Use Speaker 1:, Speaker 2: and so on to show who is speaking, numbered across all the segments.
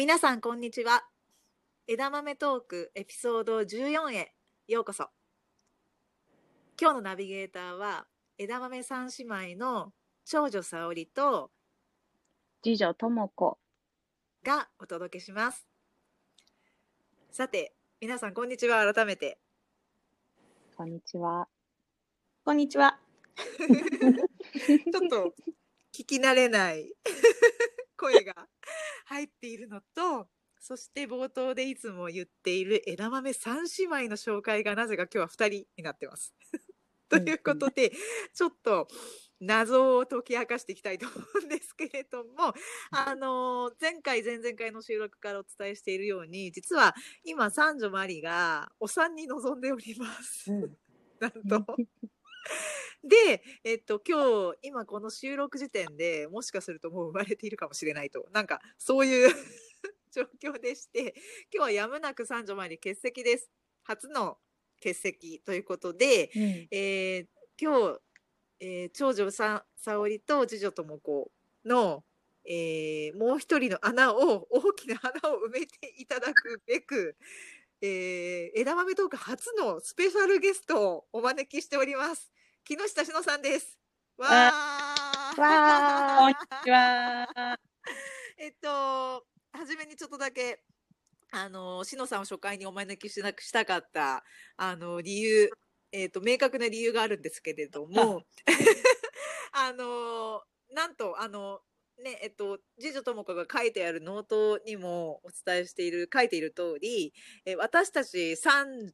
Speaker 1: 皆さんこんにちは。枝豆トークエピソード14へ。ようこそ。今日のナビゲーターは枝豆三姉妹の長女沙織と
Speaker 2: 次女とも子。
Speaker 1: がお届けします。さて皆さんこんにちは。改めて。
Speaker 2: こんにちは。
Speaker 3: こんにちは。
Speaker 1: ちょっと聞き慣れない声が入っているのと、そして冒頭でいつも言っている枝豆三姉妹の紹介がなぜか今日は2人になってます。ということで、ちょっと謎を解き明かしていきたいと思うんですけれども、あの前回、前々回の収録からお伝えしているように、実は今、三女マリがお産に臨んでおります。
Speaker 2: うん
Speaker 1: なんと。で、えっと、今日、今この収録時点でもしかするともう生まれているかもしれないと、なんかそういう 状況でして、今日はやむなく三女前に欠席です。初の欠席ということで、
Speaker 2: うん
Speaker 1: えー今日、えー長女さ沙織と次女とも子の、えーもう一人の穴を大きな穴を埋めていただくべく、えー枝豆トーク初のスペシャルゲストをお招きしております。木下しのさんです。わー
Speaker 2: わ
Speaker 3: こんにちは。
Speaker 1: えっと、初めにちょっとだけ、あの、しのさんを初回にお招きしなくしたかった、あの、理由、えっと、明確な理由があるんですけれども、あ の、なんと、あの、ね、えっと、次女とも子が書いてあるノートにもお伝えしている、書いている通り、え私たち三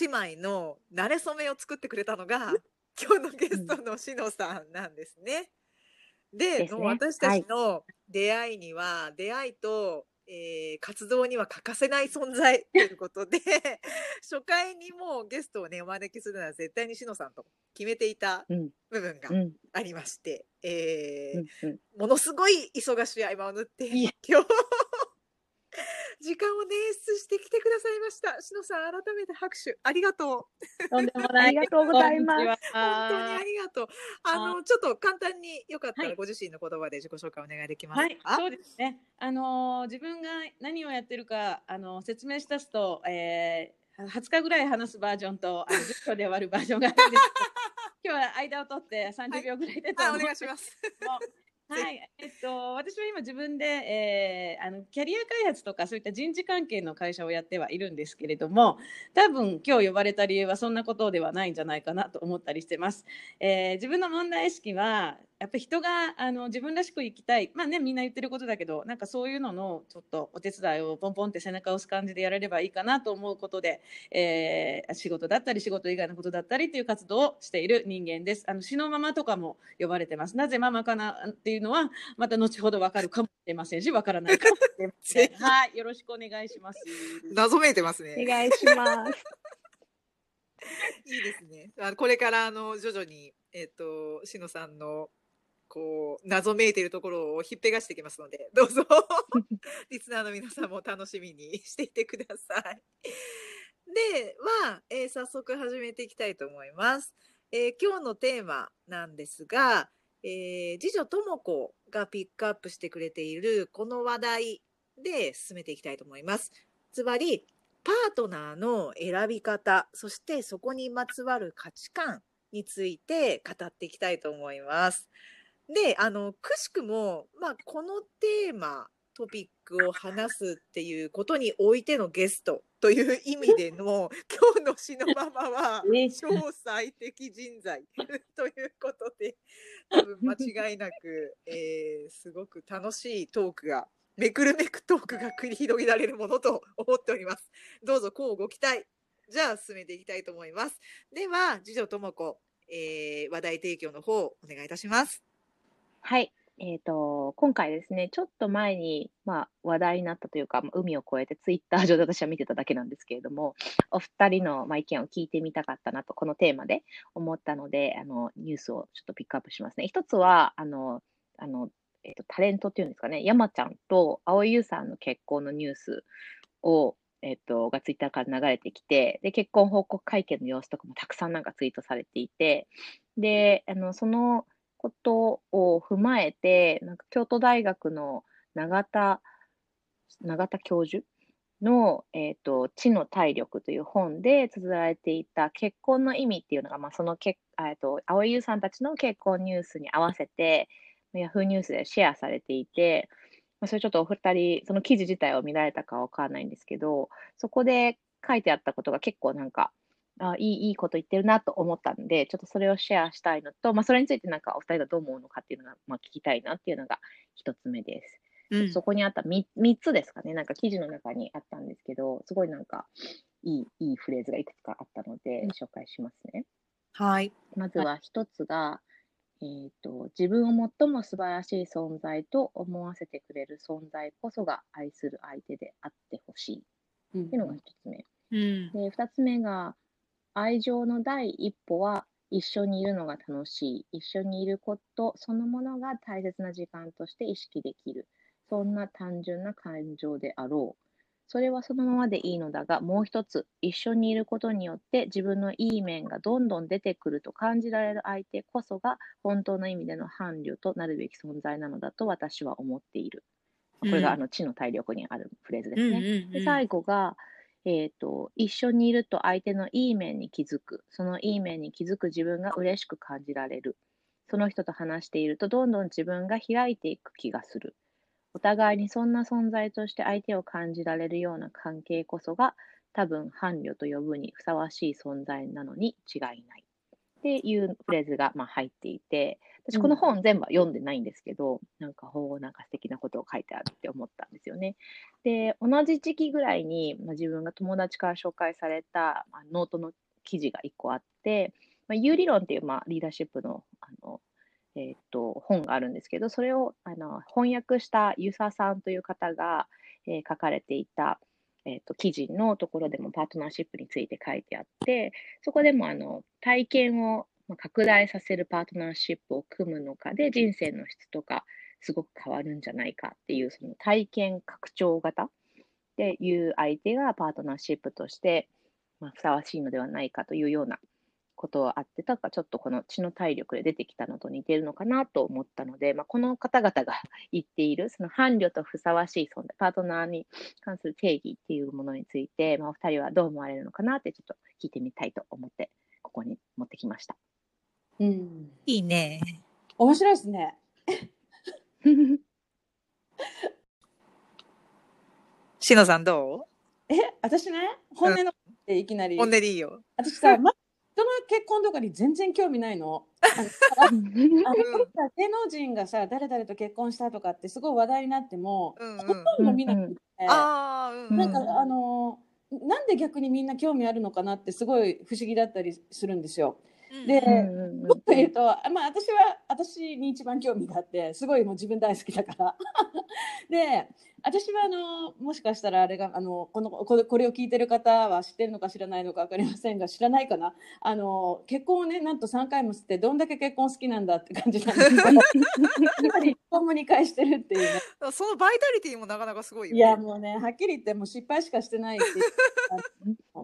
Speaker 1: 姉妹の馴れ初めを作ってくれたのが、今日のゲストのしのさんなんですね。で、
Speaker 2: ですね。
Speaker 1: 私たちの出会いには、出会いと、えー活動には欠かせない存在ということで、初回にもうゲストをね、お招きするなら絶対にしのさんと決めていた
Speaker 2: うん。
Speaker 1: 部分が
Speaker 2: うん。
Speaker 1: ありまして、えー
Speaker 2: うんうん。
Speaker 1: ものすごい忙しい合間を縫って、今日、時間を捻出してきてくださいました。しのさん、改めて拍手、ありがとう。
Speaker 3: とんでもない。
Speaker 2: ありがとうございます
Speaker 1: 本当にあ
Speaker 3: は
Speaker 1: りがとう。あの、ちょっと簡単によかった
Speaker 3: はい
Speaker 1: らご自身の言葉で自己紹介お願いできます
Speaker 3: はい、
Speaker 1: か、
Speaker 3: そうですね。あのー自分が何をやってるか、あのー説明したすと、えー、20日ぐらい話すバージョンと、あの 10秒で終わるバージョンがあるんですけど、今日は間を取って30秒ぐらいでと
Speaker 1: あ、お
Speaker 3: 思うん
Speaker 1: 願いします。
Speaker 3: はい、えっと、私は今自分で、えーあのキャリア開発とかそういった人事関係の会社をやってはいるんですけれども多分今日呼ばれた理由はそんなことではないんじゃないかなと思ったりしてます。えー自分の問題意識はやっぱ人があの自分らしく生きたいまあねみんな言ってることだけどなんかそういうののちょっとお手伝いをポンポンって背中を押す感じでやれればいいかなと思うことで、えー仕事だったり仕事以外のことだったりという活動をしている人間です。あの死のママとかも呼ばれてます。なぜママかなっていうのはまた後ほどわかるかもしれませんし、わからないかもしれません。はい、よろしくお願いします。
Speaker 1: 謎めいてます
Speaker 2: お
Speaker 1: ね。
Speaker 2: 願いします。
Speaker 1: いいですね。あのこれから、あの、徐々に、えっ、と、しのさんの、こう、謎めいているところをひっぺがしていきますので、どうぞ、リスナーの皆さんも楽しみにしていてください。では、えー早速始めていきたいと思います。えー今日のテーマなんですが、えー次女とも子がピックアップしてくれているこの話題で進めていきたいと思います。つまり、パートナーの選び方、そしてそこにまつわる価値観について語っていきたいと思います。で、あの、くしくも、まあ、このテーマ、トピックを話すっていうことにおいてのゲストという意味での、今日の詩のままは、
Speaker 3: ね
Speaker 1: 超最適人材 ということで、多分間違いなく、えーすごく楽しいトークが、めくるめくトークが繰り広げられるものと思っております。どうぞ、こうご期待。じゃあ、進めていきたいと思います。では、次女とも子、えー話題提供の方、お願いいたします。
Speaker 2: はい。えっ、と、今回ですね、ちょっと前に、まあ、話題になったというか、海を越えてツイッター上で私は見てただけなんですけれども、お二人の、まあ、意見を聞いてみたかったなと、このテーマで思ったので、あの、ニュースをちょっとピックアップしますね。一つは、あの、あの、えっ、と、タレントっていうんですかね、山ちゃんと蒼井優さんの結婚のニュースを、えっ、と、がツイッターから流れてきて、で、結婚報告会見の様子とかもたくさんなんかツイートされていて、で、あの、そのことを踏まえて、なんか京都大学の永田永田教授の、えっ、と、知の体力という本で綴られていた結婚の意味っていうのが、まあ、そのけ、えっと、青井優さんたちの結婚ニュースに合わせて、ヤフーニュースでシェアされていて、まあ、それちょっとお二人、その記事自体を見られたかわからないんですけど、そこで書いてあったことが結構なんか、あいい、いいこと言ってるなと思ったんで、ちょっとそれをシェアしたいのと、まあ、それについてなんかお二人がどう思うのかっていうのが、まあ、聞きたいなっていうのが一つ目です。
Speaker 1: うん
Speaker 2: そこにあった 3, 三つですかね、なんか記事の中にあったんですけど、すごいなんかいいいいフレーズがいくつかあったので、紹介しますね。
Speaker 1: はい。
Speaker 2: まずは一つが、えーと、自分を最も素晴らしい存在と思わせてくれる存在こそが愛する相手であってほしい
Speaker 3: うん
Speaker 2: っていうのが一つ目。
Speaker 1: うん。
Speaker 2: で、二つ目が、愛情の第一歩は一緒にいるのが楽しい。一緒にいることそのものが大切な時間として意識できる。そんな単純な感情であろう。それはそのままでいいのだが、もう一つ、一緒にいることによって自分のいい面がどんどん出てくると感じられる相手こそが本当の意味での伴侶となるべき存在なのだと私は思っている。これが
Speaker 1: うん
Speaker 2: あの知の体力にあるフレーズで
Speaker 1: うん
Speaker 2: すね。
Speaker 1: うん
Speaker 2: で最後が、えーと、一緒にいると相手のいい面に気づく。そのいい面に気づく自分が嬉しく感じられる。その人と話しているとどんどん自分が開いていく気がする。お互いにそんな存在として相手を感じられるような関係こそが多分伴侶と呼ぶにふさわしい存在なのに違いない。っていうフレーズがまあ入っていて、私この本全部は読んでないんですけど、なんか、ほう、なんか素敵なことを書いてあるって思ったんですよね。で、同じ時期ぐらいに、まあ、自分が友達から紹介された、まあ、ノートの記事が1個あって、まあ、U 理論っていう、まあ、リーダーシップのあの、えーっと本があるんですけど、それをあの翻訳したユサさんという方が、えー書かれていた、えーと記事のところでもパートナーシップについて書いてあって、そこでもあの体験を拡大させるパートナーシップを組むのかで人生の質とかすごく変わるんじゃないかっていうその体験拡張型っていう相手がパートナーシップとして、まあ、ふさわしいのではないかというようなことはあって、たかちょっとこの知の体力で出てきたのと似てるのかなと思ったので、まあ、この方々が 言っているその伴侶とふさわしい存在、パートナーに関する定義っていうものについて、まあ、お二人はどう思われるのかなってちょっと聞いてみたいと思って、ここに持ってきました。
Speaker 3: うん、
Speaker 1: いいね。
Speaker 3: 面白いですね。
Speaker 1: しのさんど
Speaker 3: え、私ね、本音のっていきなり。
Speaker 1: う本音でいいよ。
Speaker 3: 私さ、ま、人の結婚とかに全然興味ないの？あの芸能人がさ、誰々と結婚したとかってすごい話題になっても、
Speaker 1: うんうん
Speaker 3: ほとんど見なくて、
Speaker 1: うん。
Speaker 3: なんか、
Speaker 2: うん
Speaker 3: あのなんで逆にみんな興味あるのかなってすごい不思議だったりするんですよ。で
Speaker 2: うんうん
Speaker 3: もっと言うと、まあ、私は私に一番興味があってすごいもう自分大好きだから。で私はあのもしかしたらあれがあのこのこれこれを聞いてる方は知ってるのか知らないのか分かりませんが知らないかな。あの結婚をねなんと3回もしてどんだけ結婚好きなんだって感じなんです。け どやっぱり結婚も2回してるっていうね。
Speaker 1: そのバイタリティもなかなかすごいよ
Speaker 3: い
Speaker 1: ね。
Speaker 3: やもうねはっきり言ってもう失敗しかしてないって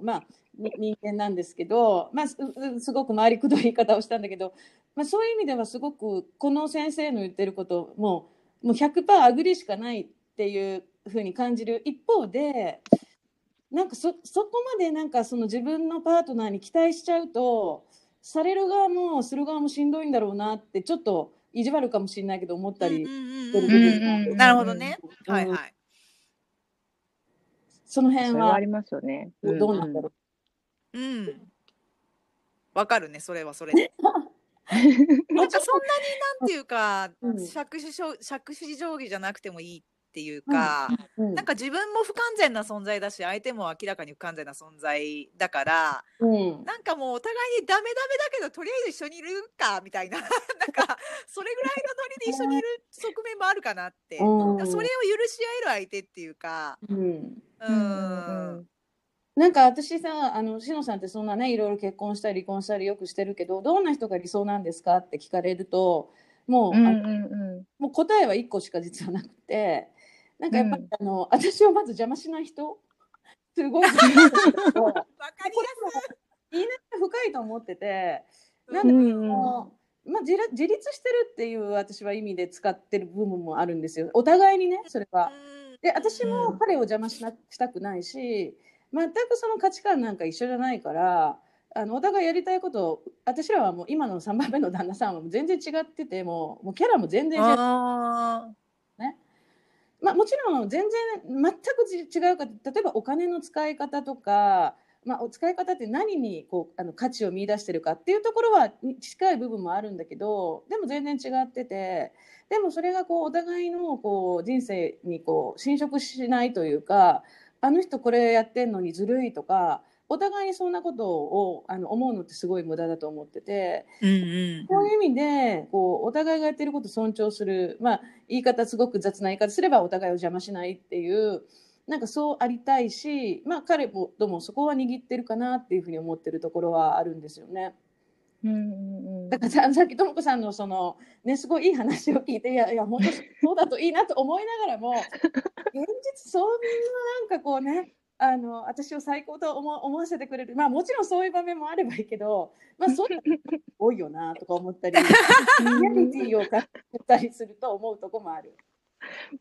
Speaker 3: まあに 人間なんですけど、まあ、すごく回りくどい言い方をしたんだけど、まあ、そういう意味ではすごくこの先生の言ってることももう100%アグリしかないっていうふうに感じる一方でなんかそそこまでなんかその自分のパートナーに期待しちゃうとされる側もする側もしんどいんだろうなってちょっと意地悪かもしれないけど思ったり
Speaker 1: なるほどね。
Speaker 3: うん
Speaker 1: はいはい。
Speaker 3: その辺は
Speaker 2: ありますよね。
Speaker 3: どうなんだろう。
Speaker 1: うん。わかるね、それはそれで。なんかそんなになんていうか、
Speaker 3: うん。
Speaker 1: 杓子定杓子定規じゃなくてもいいっていうか、
Speaker 3: うん。
Speaker 1: なんか自分も不完全な存在だし、相手も明らかに不完全な存在だから、
Speaker 3: うん。
Speaker 1: なんかもうお互いにダメダメだけど、とりあえず一緒にいるかみたいな、なんかそれぐらいのノリで一緒にいる側面もあるかなって。
Speaker 3: うん。
Speaker 1: それを許し合える相手っていうか、
Speaker 3: うん。
Speaker 1: う
Speaker 2: うん。
Speaker 1: ん。
Speaker 3: なんか私さあのしのさんってそんなねいろいろ結婚したり離婚したりよくしてるけどどんな人が理想なんですかって聞かれるともう,、
Speaker 2: うん
Speaker 3: あ
Speaker 2: うん。う
Speaker 3: もう答えは1個しか実はなくてなんかやっぱり、
Speaker 2: うん。
Speaker 3: あの私をまず邪魔しない人？すごい。
Speaker 1: わかりや
Speaker 3: 言いながら深いと思ってて
Speaker 1: す
Speaker 3: ないんで、
Speaker 2: うん
Speaker 3: まあ、自ら自立してるっていう私は意味で使ってる部分もあるんですよ。お互いにねそれは。
Speaker 1: うん。
Speaker 3: で私も
Speaker 1: うん。
Speaker 3: 彼を邪魔しなしたくないし全くその価値観なんか一緒じゃないからあのお互いやりたいことを私らはもう今の3番目の旦那さんはもう全然違っててもうもうキャラも全然違う。
Speaker 1: あ
Speaker 3: まあ、もちろん全然全くじ違うか例えばお金の使い方とか、まあ、お使い方って何にこうあの価値を見出してるかっていうところはに近い部分もあるんだけどでも全然違っててでもそれがこうお互いのこう人生にこう侵食しないというかあの人これやってんのにずるいとかお互いにそんなことをあの思うのってすごい無駄だと思ってて。
Speaker 1: うんうん
Speaker 3: そういう意味で、こう、お互いがやってることを尊重する。まあ、言い方すごく雑な言い方すればお互いを邪魔しないっていう、なんかそうありたいし、まあ彼もともそこは握ってるかなっていうふうに思ってるところはあるんですよね。
Speaker 2: うんうんうん
Speaker 3: だからさ さっきともこさんのその、ね、すごいいい話を聞いて、いやいや、本当そうだといいなと思いながらも、現実そんななんかこうね、あの私を最高と思思わせてくれる、まあもちろんそういう場面もあればいいけど、まあそういうの多いよなとか思ったり、リアリティを感じたりすると思うとこもある。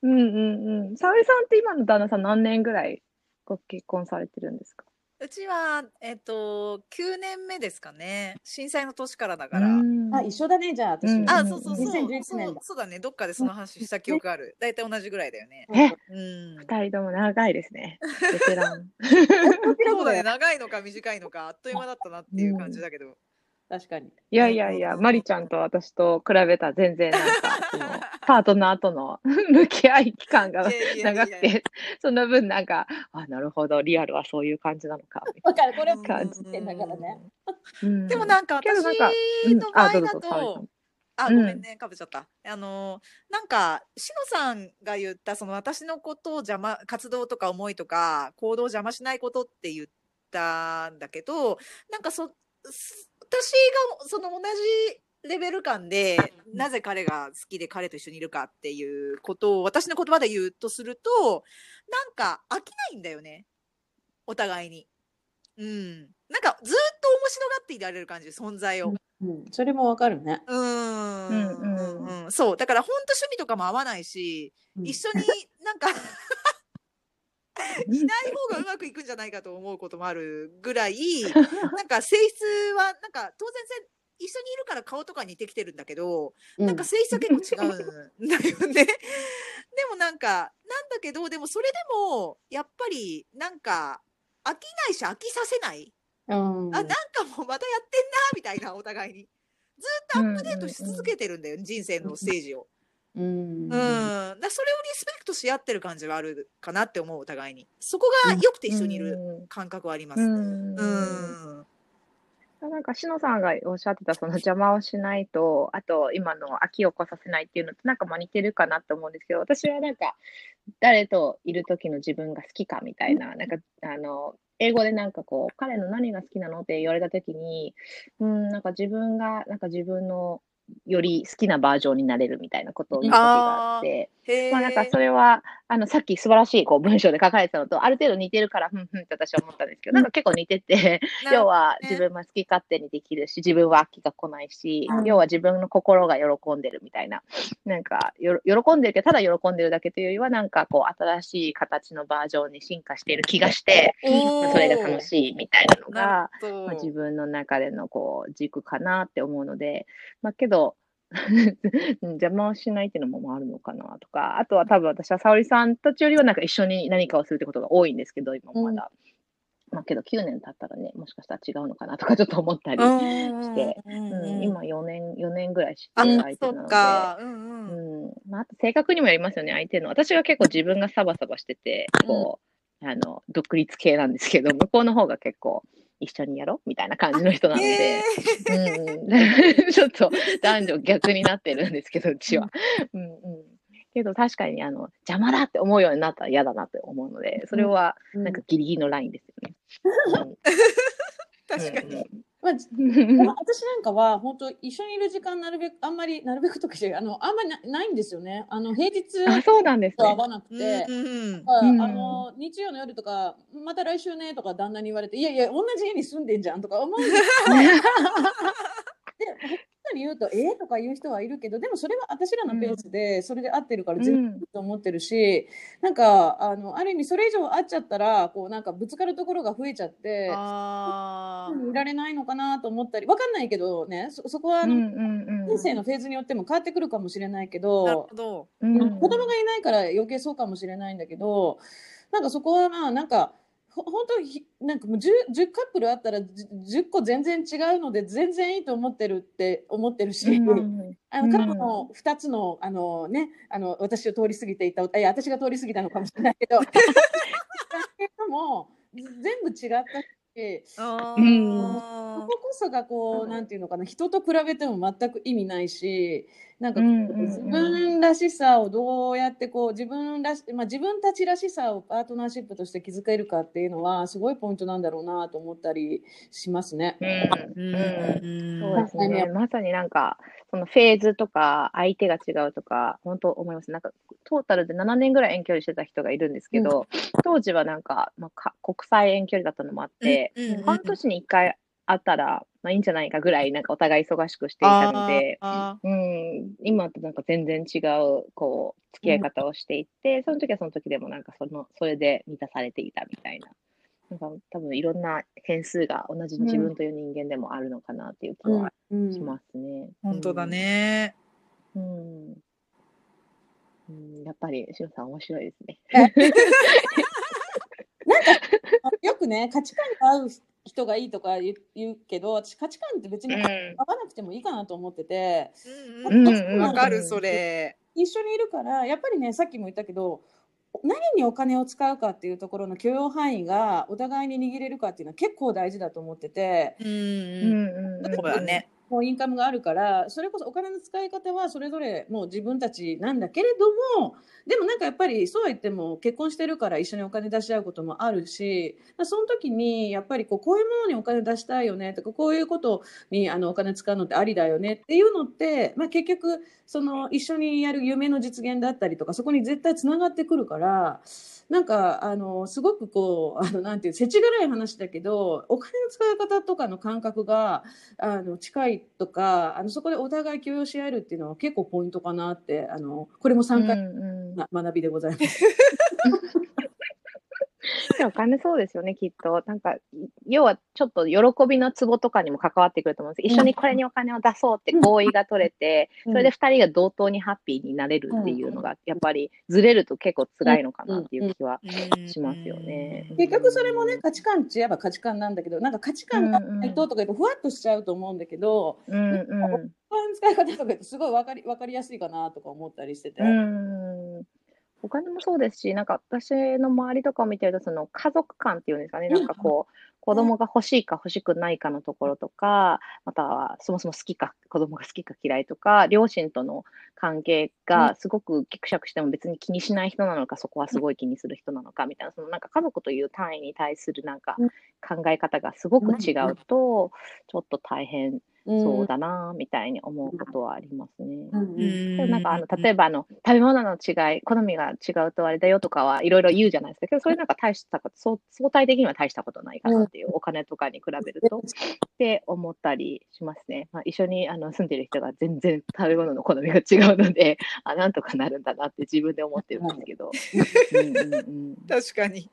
Speaker 2: うんうんうん。沙織さんって今の旦那さん何年ぐらいご結婚されてるんですか？
Speaker 1: うちは、えっと、9年目ですかね。震災の年からだから。
Speaker 2: うん
Speaker 3: あ、一緒だね、じゃあ私
Speaker 1: あ、そうそうそう。
Speaker 3: 2011
Speaker 1: そう。そうだね。どっかでその話した記憶ある。大体同じぐらいだよね。
Speaker 2: え？
Speaker 1: うん。
Speaker 2: 二人とも長いですね。ベテラン。
Speaker 1: そうだね。長いのか短いのか、あっという間だったなっていう感じだけど。
Speaker 3: 確かに。
Speaker 2: いやいやいや、マリちゃんと私と比べたら全然なんか、その、パートナーとの 向き合い期間が長くて、その分なんか、あ、なるほど、リアルはそういう感じなのか、み
Speaker 3: わかる、これ
Speaker 1: うん
Speaker 3: 感じてんだからね。
Speaker 1: でもなんか私の場合だと
Speaker 2: ん、
Speaker 1: あ、
Speaker 2: うん
Speaker 1: ごめんね、かぶっちゃった。あのー、なんか、しのさんが言った、その私のことを邪魔、活動とか思いとか、行動を邪魔しないことって言ったんだけど、なんかそ、がその同じレベル感で、なぜ彼が好きで彼と一緒にいるかっていうことを私の言葉で言うとすると、なんか飽きないんだよね。お互いに。うん。なんかずっと面白がっていられる感じ、存在を。
Speaker 3: うん、それもわかるね。
Speaker 1: うーん
Speaker 2: うんうん
Speaker 1: うんうんそう。だから本当趣味とかも合わないし、
Speaker 3: うん
Speaker 1: 一緒になんか いない方がうまくいくんじゃないかと思うこともあるぐらい、なんか性質は、なんか当然せ一緒にいるから顔とか似てきてるんだけど、
Speaker 3: うん
Speaker 1: なんか性質は結構違うんだよね。でもなんか、なんだけど、でもそれでも、やっぱりなんか飽きないし飽きさせない。
Speaker 3: うん、
Speaker 1: あ、なんかもうまたやってんな、みたいな、お互いに。ずっとアップデートし続けてるんだよ、人生のステージを。
Speaker 3: うん
Speaker 1: うん。だからそれをリスペクトし合ってる感じはあるかなって思う、お互いに。そこが良くて一緒にいる感覚はあります。
Speaker 2: う
Speaker 1: うん。
Speaker 2: なんか、しのさんがおっしゃってた、その邪魔をしないと、あと、今の飽きを起こさせないっていうのと、なんかまあ似てるかなと思うんですけど、私はなんか、誰といる時の自分が好きかみたいな、なんか、あの、英語でなんかこう、彼の何が好きなのって言われた時に、うん、なんか自分が、なんか自分のより好きなバージョンになれるみたいなことを言う時があって。まあなんかそれは、あの、さっき素晴らしいこう文章で書かれてたのと、ある程度似てるから、ふんふんって私は思ったんですけど、なんか結構似てて、
Speaker 1: な
Speaker 2: 要は
Speaker 1: ね
Speaker 2: 自分は好き勝手にできるし、自分は飽きが来ないし、
Speaker 3: うん。
Speaker 2: 要は自分の心が喜んでるみたいな、なんかよろ喜んでるけど、ただ喜んでるだけというよりは、なんかこう、新しい形のバージョンに進化している気がして、それが楽しいみたいなのが、まあ、自分の中でのこう軸かなって思うので、まあけど、邪魔をしないっていうのもあるのかなとか、あとは多分私は沙織さんたちよりはなんか一緒に何かをするってことが多いんですけど、今もまだ。まあけど9年経ったらね、もしかしたら違うのかなとかちょっと思ったり、して
Speaker 1: うん
Speaker 2: うん、今4年、4年ぐらい知って
Speaker 1: あ、
Speaker 2: る相手なので、
Speaker 1: か。うんうん。
Speaker 2: うんまあ、あと性格にもよりますよね、相手の。私は結構自分がサバサバしてて、こう、あの、独立系なんですけど、向こうの方が結構、一緒にやろうみたいな感じの人なので、
Speaker 1: へ
Speaker 2: うん、ちょっと男女逆になってるんですけど、うちは。うん。うんけど確かにあの邪魔だって思うようになったら嫌だなって思うので、それは
Speaker 3: うん
Speaker 2: なんかギリギリのラインですよね。
Speaker 1: 確かに。
Speaker 3: まあ 私なんかは本当一緒にいる時間なるべくあんまりなるべくとかしてあのあんまりなないんですよね。あの平日
Speaker 2: あ、そうなんです
Speaker 3: 合わなくて。
Speaker 1: うんうん
Speaker 3: あの日曜の夜とかまた来週ねとか旦那に言われていやいや同じ家に住んでんじゃんとか思うんですけど でほっに言うと、えー、とか言う人はいるけど、でもそれは私らのペースで、それで合ってるから全然いいと思ってるし、なんか、あの、ある意味それ以上合っちゃったら、こうなんかぶつかるところが増えちゃって、
Speaker 1: あー。
Speaker 3: いられないのかなと思ったり、わかんないけどね、そそこは人生のフェーズによっても変わってくるかもしれないけ
Speaker 1: なる
Speaker 3: ど
Speaker 1: ほ、ど。
Speaker 2: うん。
Speaker 3: うん子供がいないから余計そうかもしれないんだけど、なんかそこはまあなんか、ほ本当ひなんかもう 10, 10カップルあったら 10, 10個全然違うので全然いいと思ってるって思ってるし、
Speaker 2: うん
Speaker 3: あの過去の2つのあの、ね、あの私を通り過ぎていたいや私が通り過ぎたのかもしれないけど。も全部違ったし
Speaker 1: あ
Speaker 2: うん
Speaker 1: ー。
Speaker 3: そここそがこうなんていうのかな人と比べても全く意味ないしなんか自分らしさをどうやってこう自分らし、まあ、自分たちらしさをパートナーシップとして築けるかっていうのはすごいポイントなんだろうなと思ったりしますね。
Speaker 2: うん
Speaker 1: うん
Speaker 2: うん
Speaker 1: うん
Speaker 2: そうですね。まさになんか、そのフェーズとか、相手が違うとか、本当思います。なんか、トータルで7年ぐらい遠距離してた人がいるんですけど、当時はなんか、まあ、か国際遠距離だったのもあって、
Speaker 1: うんうんうん
Speaker 2: 半年に1回会ったら、まあいいんじゃないかぐらい、なんかお互い忙しくしていたので、
Speaker 1: あ
Speaker 2: うん、今となんか全然違う、こう、付き合い方をしていって、その時はその時でもなんかその、それで満たされていたみたいな。なんか多分いろんな変数が同じ自分という人間でもあるのかなっていう気は
Speaker 3: うん
Speaker 2: しますね。
Speaker 1: ー本当だね。
Speaker 2: うん。うん。うん、やっぱり、しのさん面白いですね。
Speaker 3: よくね価値観が合う人がいいとか言うけど私価値観って別に合わなくてもいいかなと思ってて
Speaker 1: うんうん
Speaker 2: うん
Speaker 1: わかるそれ。
Speaker 3: 一緒にいるからやっぱりねさっきも言ったけど何にお金を使うかっていうところの許容範囲がお互いに握れるかっていうのは結構大事だと思ってて
Speaker 1: うん
Speaker 2: う
Speaker 1: うん
Speaker 2: んうん。
Speaker 1: そうだね。
Speaker 3: もうインカムがあるからそれこそお金の使い方はそれぞれもう自分たちなんだけれどもでもなんかやっぱりそうは言っても結婚してるから一緒にお金出し合うこともあるしその時にやっぱりこうこういうものにお金出したいよねとかこういうことにあのお金使うのってありだよねっていうのって、まあ、結局その一緒にやる夢の実現だったりとかそこに絶対つながってくるからなんかあのすごくこうあのなんていう世知辛い話だけどお金の使い方とかの感覚があの近いとかあのそこでお互い許容し合えるっていうのは結構ポイントかなってあのこれも3回学びでございます。
Speaker 2: お金そうですよね、きっと。なんか、要はちょっと喜びのツボとかにも関わってくると思うんです。一緒にこれにお金を出そうって合意が取れて、
Speaker 3: うん
Speaker 2: それで二人が同等にハッピーになれるっていうのが、やっぱりずれると結構辛いのかなっていう気は。しますよね
Speaker 3: 結局それもね価値観っちゃえば価値観なんだけどなんか価値観がないととか言うとふわっとしちゃうと思うんだけど、
Speaker 2: うんうん。
Speaker 3: お金の使い方とかすごい分かり分かりやすいかなとか思ったりしてて。
Speaker 2: うん。お金もそうですし、なんか私の周りとかを見てると、その家族観っていうんですかね、なんかこう、子供が欲しいか欲しくないかのところとか、またはそもそも好きか、子供が好きか嫌いとか、両親との関係がすごくギクシャクしても別に気にしない人なのか、そこはすごい気にする人なのかみたいな、そのなんか家族という単位に対するなんか
Speaker 3: うん。
Speaker 2: 考え方がすごく違うと、ちょっと大変
Speaker 3: うん
Speaker 2: そうだな、みたいに思うことはありますね。
Speaker 3: うん
Speaker 2: なんかあの、例えばあの、食べ物の違い、好みが違うとあれだよとかはいろいろ言うじゃないですか。けど、それなんか大したこと、そう相対的には大したことないかなっていう、お金とかに比べると、って思ったりしますね。まあ、一緒にあの住んでる人が全然食べ物の好みが違うので、あ、なんとかなるんだなって自分で思ってるんですけど。うんうんうん
Speaker 1: 確かに。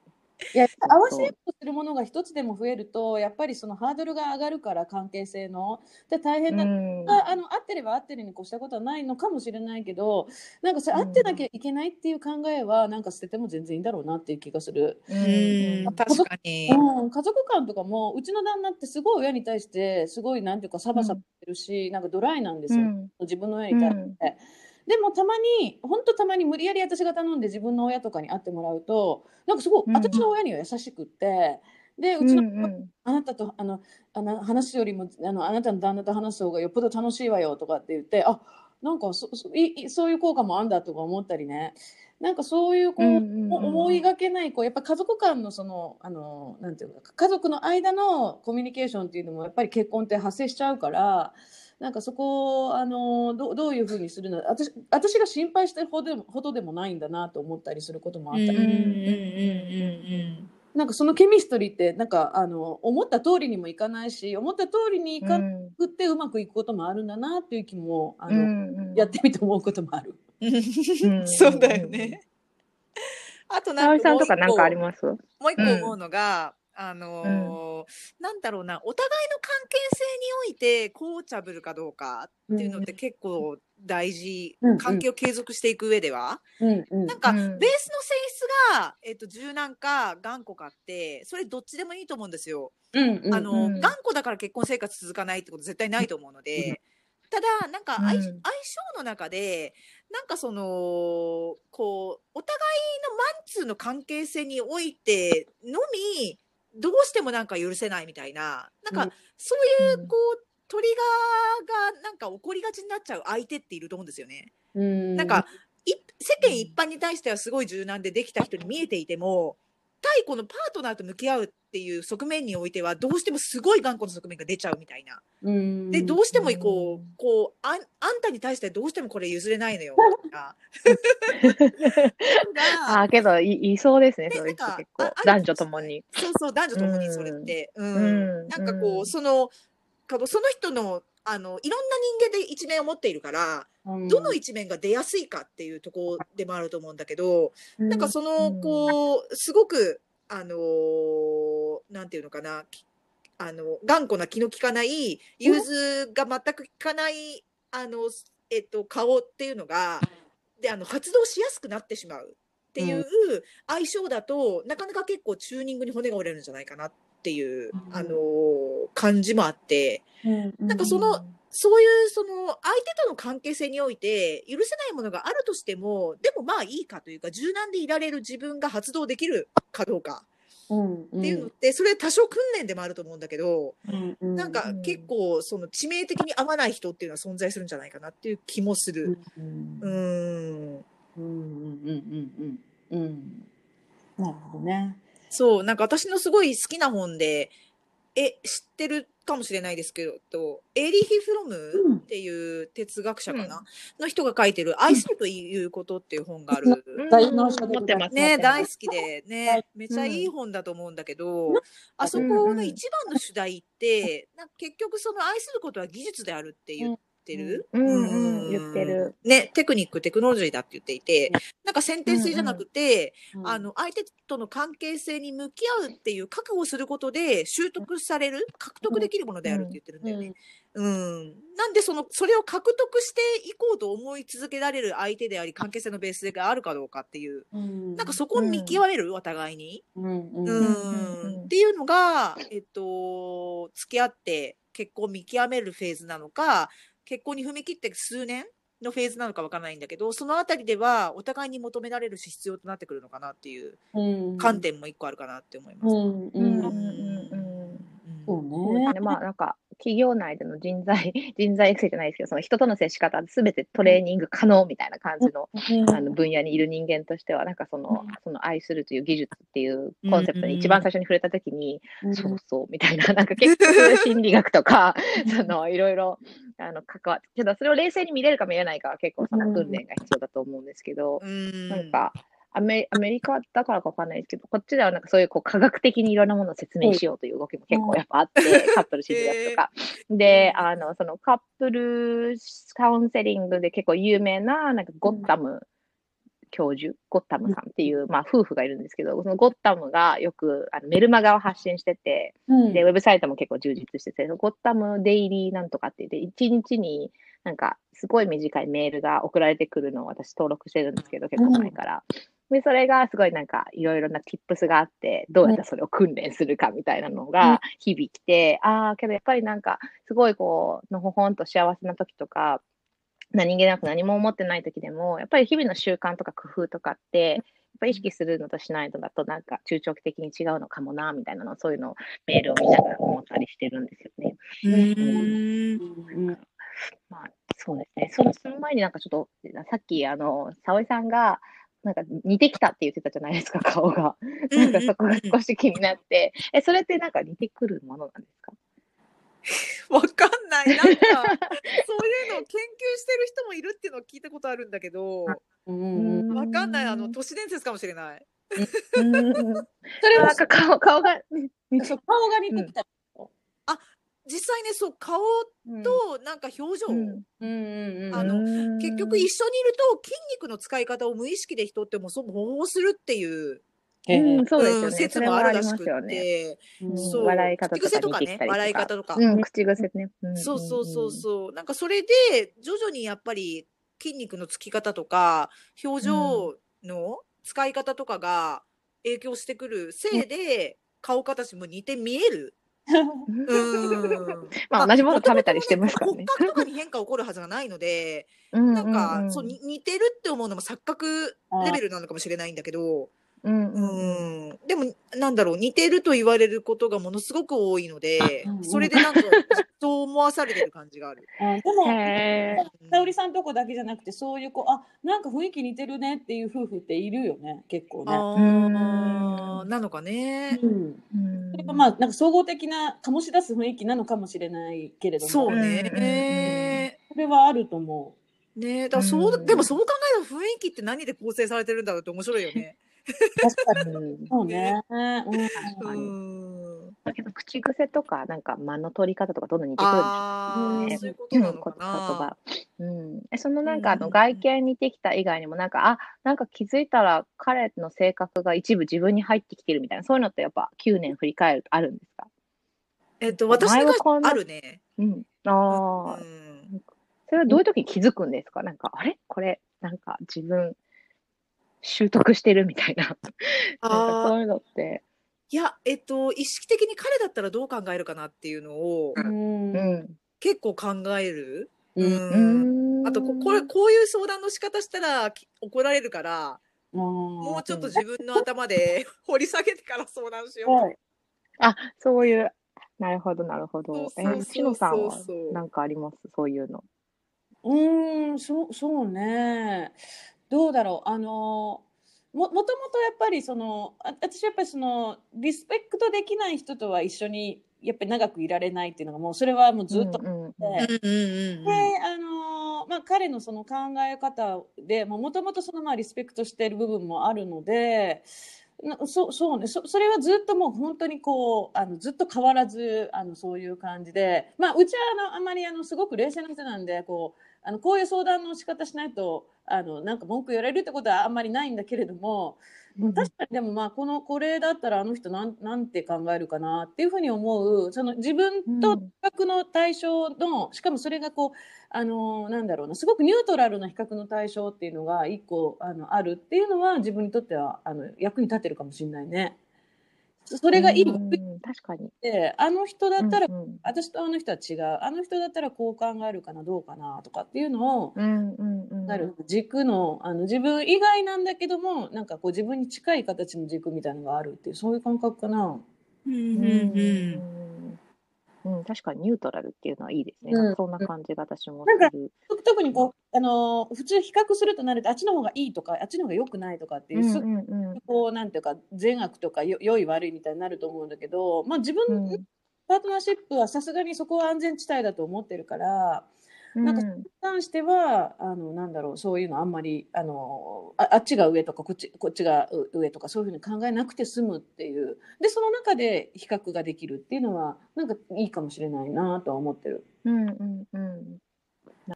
Speaker 3: いや 合わせようとするものが一つでも増えるとやっぱりそのハードルが上がるから関係性の。で大変な、
Speaker 2: うん。
Speaker 3: ああの合ってれば合ってるに越したことはないのかもしれないけどなんかそれ合ってなきゃいけないっていう考えはなんか捨てても全然いいんだろうなっていう気がする。
Speaker 2: う
Speaker 1: うん。ん、確かに。
Speaker 3: うん、家族間とかもうちの旦那ってすごい親に対してすごいなんていうかサバサバしてるし、なんかドライなんですよ、
Speaker 2: うん。
Speaker 3: 自分の親に対して。でもたまに本当たまに無理やり私が頼んで自分の親とかに会ってもらうとなんかすごい
Speaker 2: うん
Speaker 3: 私の親には優しくってでう
Speaker 2: うん。
Speaker 3: ちの、
Speaker 2: うん
Speaker 3: あなたとあのあの話すよりもあのあなたの旦那と話す方がよっぽど楽しいわよとかって言ってあなんかそそいいそういう効果もあんだとか思ったりね。なんかそういうこう、
Speaker 2: うんうんうん
Speaker 3: 思いがけないこうやっぱ家族間のそのあのなんていうか家族の間のコミュニケーションっていうのもやっぱり結婚って発生しちゃうからなんかそこをあのどどういうふうにするの？私私が心配してるほどでもほどでもないんだなと思ったりすることもあったり、
Speaker 1: うんうんうんうん
Speaker 3: なんかそのケミストリーってなんかあの思った通りにもいかないし思った通りにいかなくてうまくいくこともあるんだなっていう気もあの、やってみて思うこともある。
Speaker 1: そうだよね。あとなんか
Speaker 2: さんとか何かあります？も
Speaker 1: う一個思うのが、あのーうん、なんだろうな、お互いの関係性において、コーチャブルかどうかっていうのって結構大事、うん、関係を継続していく上では。うんうん、なんか、ベースの性質が、えっと、柔軟か頑固かって、それどっちでもいいと思うんですよ。うんあの、頑固だから結婚生活続かないってこと絶対ないと思うので、ただ、なんか相,、相性の中で、なんかその、こう、お互いのマンツーの関係性においてのみ、どうしてもなんか許せないみたいな、なんかそういうこう、トリガーがなんか起こりがちになっちゃう相手っていると思うんですよね。ん。なんか世間一般に対してはすごい柔軟でできた人に見えていても、対このパートナーと向き合うっていう側面においてはどうしてもすごい頑固な側面が出ちゃうみたいな。でどうしてもこうこうあんあんたに対してどうしてもこれ譲れないのよみたいな。
Speaker 2: あけどいいそうですねそういう人結構男女ともに。
Speaker 1: そうそう男女ともにそれって。うん、なんかこうそのその人のあのいろんな人間で一面を持っているから、うん、どの一面が出やすいかっていうところでもあると思うんだけど、うん、なんかそのこうすごくあのー、なんていうのかなあの頑固な気の利かない融通が全く利かないあの、えっと、顔っていうのがであの発動しやすくなってしまうっていう相性だと、なかなか結構チューニングに骨が折れるんじゃないかなっっていう、あのー、感じもあって、なんかその、そういうその相手との関係性において許せないものがあるとしても、でもまあいいかというか、柔軟でいられる自分が発動できるかどうか。っていうのって、それ多少訓練でもあると思うんだけど、なんか結構その致命的に合わない人っていうのは存在するんじゃないかなっていう気もする。うん。うん。うん。うん。うん。
Speaker 3: うん。なるほどね。
Speaker 1: そう、なんか私のすごい好きな本で、え、知ってるかもしれないですけど、エーリヒ・フロムっていう哲学者かな、うん、の人が書いてる、愛するということっていう本がある。
Speaker 3: 持ってます。
Speaker 1: ね、大好きで、ね、めっちゃいい本だと思うんだけど、あそこの一番の主題って、なんか結局その愛することは技術であるっていうってる、
Speaker 2: うん。うん、言ってる。
Speaker 1: ね、テクニック、テクノロジーだって言っていて、なんか先天性じゃなくて、うんうん、あの、相手との関係性に向き合うっていう覚悟をすることで習得される、獲得できるものであるって言ってるんだよね。うん。なんでその、それを獲得していこうと思い続けられる相手であり、関係性のベースがあるかどうかっていう、うん、なんかそこを見極める、お互いに。うん。うん。っていうのが、えっと、付き合って結婚見極めるフェーズなのか、結婚に踏み切って数年のフェーズなのかわからないんだけど、そのあたりではお互いに求められるし必要となってくるのかなっていう観点も一個あるかなって思います。
Speaker 2: そうね。まあなんか企業内での人材、人材育成じゃないですけど、その人との接し方すべてトレーニング可能みたいな感じの,、あの分野にいる人間としては、なんかその、その愛するという技術っていうコンセプトに一番最初に触れたときに、そうそうみたいな、なんか結局心理学とか、そのいろいろあの関わって、けどそれを冷静に見れるか見れないかは結構その訓練が必要だと思うんですけど、なんか、アメアメリカだからかわかんないですけど、こっちではなんかそういうこう科学的にいろんなものを説明しようという動きも結構やっぱあって、カップル心理学とか。で、あの、そのカップルカウンセリングで結構有名な、なんかゴッタム教授、ゴッタムさんっていう、まあ夫婦がいるんですけど、そのゴッタムがよくあのメルマガを発信してて、で、ウェブサイトも結構充実してて、ゴッタムデイリーなんとかって言って、1日になんかすごい短いメールが送られてくるのを私登録してるんですけど、結構前から。で、それがすごいなんかいろいろな tips があって、どうやってそれを訓練するかみたいなのが日々来て、うん、ああ、けどやっぱりなんかすごいこう、のほほんと幸せな時とか、何気なく何も思ってない時でも、やっぱり日々の習慣とか工夫とかって、やっぱ意識するのとしないのだとなんか中長期的に違うのかもな、みたいなの、そういうのをメールを見ながら思ったりしてるんですよね。うん、まあ、そうですね。そのその前になんかちょっと、さっきあの、沙織さんが、なんか似てきたって言ってたじゃないですか、顔が。なんかそこが少し気になって。え、それってなんか似てくるものなんですか？
Speaker 1: わかんない。なんか、そういうのを研究してる人もいるっていうのを聞いたことあるんだけど、わかんない。あの、都市伝説かもしれない。
Speaker 2: うんうんうん。
Speaker 3: それは
Speaker 2: なんか顔、顔が、ね
Speaker 3: そう顔が似てきた。
Speaker 1: 実際ね、そう、顔
Speaker 3: うん。
Speaker 1: となんか表情、
Speaker 2: うん。
Speaker 3: うんうんうん。
Speaker 1: あの
Speaker 2: うん。
Speaker 1: 結局一緒にいると筋肉の使い方を無意識で人ってもうそう模倣するっていう、
Speaker 2: うん、そうですよ
Speaker 1: うん
Speaker 2: ね。
Speaker 1: 説もあるらしくっ
Speaker 2: りますよね。
Speaker 1: て、
Speaker 3: うん。
Speaker 1: そう。
Speaker 2: 笑い方とか
Speaker 1: 口癖とかね笑い方とか、
Speaker 2: うん、口癖ね。ん
Speaker 1: そうそうそうそう。なんかそれで徐々にやっぱり筋肉のつき方とか表情の使い方とかが影響してくるせいで顔形も似て見える。
Speaker 2: まあ、同じもの食べたりしてますからね。
Speaker 1: 骨格とかに変化起こるはずがないので、
Speaker 2: うん
Speaker 1: なんか、
Speaker 2: うん
Speaker 1: そうに似てるって思うのも錯覚レベルなのかもしれないんだけど、
Speaker 2: うん
Speaker 1: う
Speaker 2: うん
Speaker 1: ん、でもなんだろう似てると言われることがものすごく多いので
Speaker 3: うんうん
Speaker 1: それでなんかそう思わされてる感じがある。
Speaker 3: あ でも、沙織さんとこだけじゃなくて、そういう子、あ、なんか雰囲気似てるねっていう夫婦っているよね、結構ね。
Speaker 1: なのかね。
Speaker 3: うん。
Speaker 2: うん
Speaker 3: それがまあ、なんか総合的な醸し出す雰囲気なのかもしれないけれども、
Speaker 1: そうね。
Speaker 3: それはあると思
Speaker 1: ねだからそう、
Speaker 2: うん
Speaker 1: でもそう考えると雰囲気って何で構成されてるんだろうって面白いよね。
Speaker 3: う。確かに。
Speaker 2: うん
Speaker 3: そうね。
Speaker 2: だけど口癖とか、なんか間の取り方とかどんどん似てくるんでしょ？
Speaker 1: ああ、
Speaker 2: ね
Speaker 1: そういうことなの
Speaker 2: うん
Speaker 1: か
Speaker 2: 言葉
Speaker 1: な。。
Speaker 2: うん。えそのなんかあの
Speaker 1: うん
Speaker 2: 外見似てきた以外にもなんか、あ、なんか気づいたら彼の性格が一部自分に入ってきてるみたいな、そういうのってやっぱ9年振り返るとあるんですか？
Speaker 1: えっと、私があるね。
Speaker 2: うん。ああ、
Speaker 1: うん
Speaker 2: それはどういう時に気づくんですか？なんか、あれ？これ、なんか自分、習得してるみたいな。なんかそういうのって。
Speaker 1: いや、えっと、意識的に彼だったらどう考えるかなっていうのを
Speaker 3: うん。
Speaker 1: 結構考える。
Speaker 3: う。
Speaker 1: うんん。
Speaker 2: うん
Speaker 1: あとこ、これ、こういう相談の仕方したらき怒られるから、
Speaker 3: も
Speaker 1: もうちょっと自分の頭で 掘り下げてから相談しよう
Speaker 3: はい
Speaker 2: あ、そういう。なるほど、なるほど。
Speaker 1: そう
Speaker 2: え
Speaker 1: そうそうそう
Speaker 2: しのさんはなんかあります？そういうの。
Speaker 3: うーん、そう、そうね。どうだろう？あの、も、もともとやっぱりその、あ、私やっぱりその、リスペクトできない人とは一緒に、やっぱり長くいられないっていうのがもう、それはもうずっとであのまあ、彼のその考え方でもともとそのまあリスペクトしている部分もあるのでなそそうねそそれはずっともう本当にこうあのずっと変わらずあのそういう感じで、まあ、うちはあのあまりあのすごく冷静な人なんでこうあのこういう相談の仕方しないとあのなんか文句言われるってことはあんまりないんだけれども、
Speaker 2: うん
Speaker 3: 確かにでもまあこのこれだったらあの人なんなんて考えるかなっていうふうに思うその自分と比較の対象の、しかもそれがこうあのなんだろうなすごくニュートラルな比較の対象っていうのが一個あのあるっていうのは自分にとってはあの役に立ってるかもしれないね。そそれがいい。
Speaker 2: うん確かに。
Speaker 3: ってあの人だったら、
Speaker 2: うん
Speaker 3: 私とあの人は違う。あの人だったらこう考えるかなどうかなとかっていうのを
Speaker 2: うんうんうん。
Speaker 3: なる軸のあの自分以外なんだけどもなんかこう自分に近い形の軸みたいなのがあるっていうそういう感覚かな。
Speaker 1: うんうん
Speaker 2: うん
Speaker 1: うん
Speaker 2: うん、確かにニュートラルっていうのはいいですね。
Speaker 3: うん
Speaker 2: そんな感じが私も
Speaker 3: なんか
Speaker 2: する。
Speaker 3: 特特にこうあの普通比較するとなるとあっちの方がいいとかあっちの方が良くないとかっていうう、す
Speaker 2: んうんうん
Speaker 3: こうなんていうか善悪とかよ良い悪いみたいになると思うんだけど、まあ、自分
Speaker 2: う
Speaker 3: の
Speaker 2: ん
Speaker 3: パートナーシップはさすがにそこは安全地帯だと思ってるから。なんか
Speaker 2: うん
Speaker 3: に関してはあのなんだろうそういうのあんまりあのああっちが上とかこっちこっちがう上とかそういうふうに考えなくて済むっていう。でその中で比較ができるっていうのはなんかいいかもしれないなとは思ってる。
Speaker 2: うんうんうん。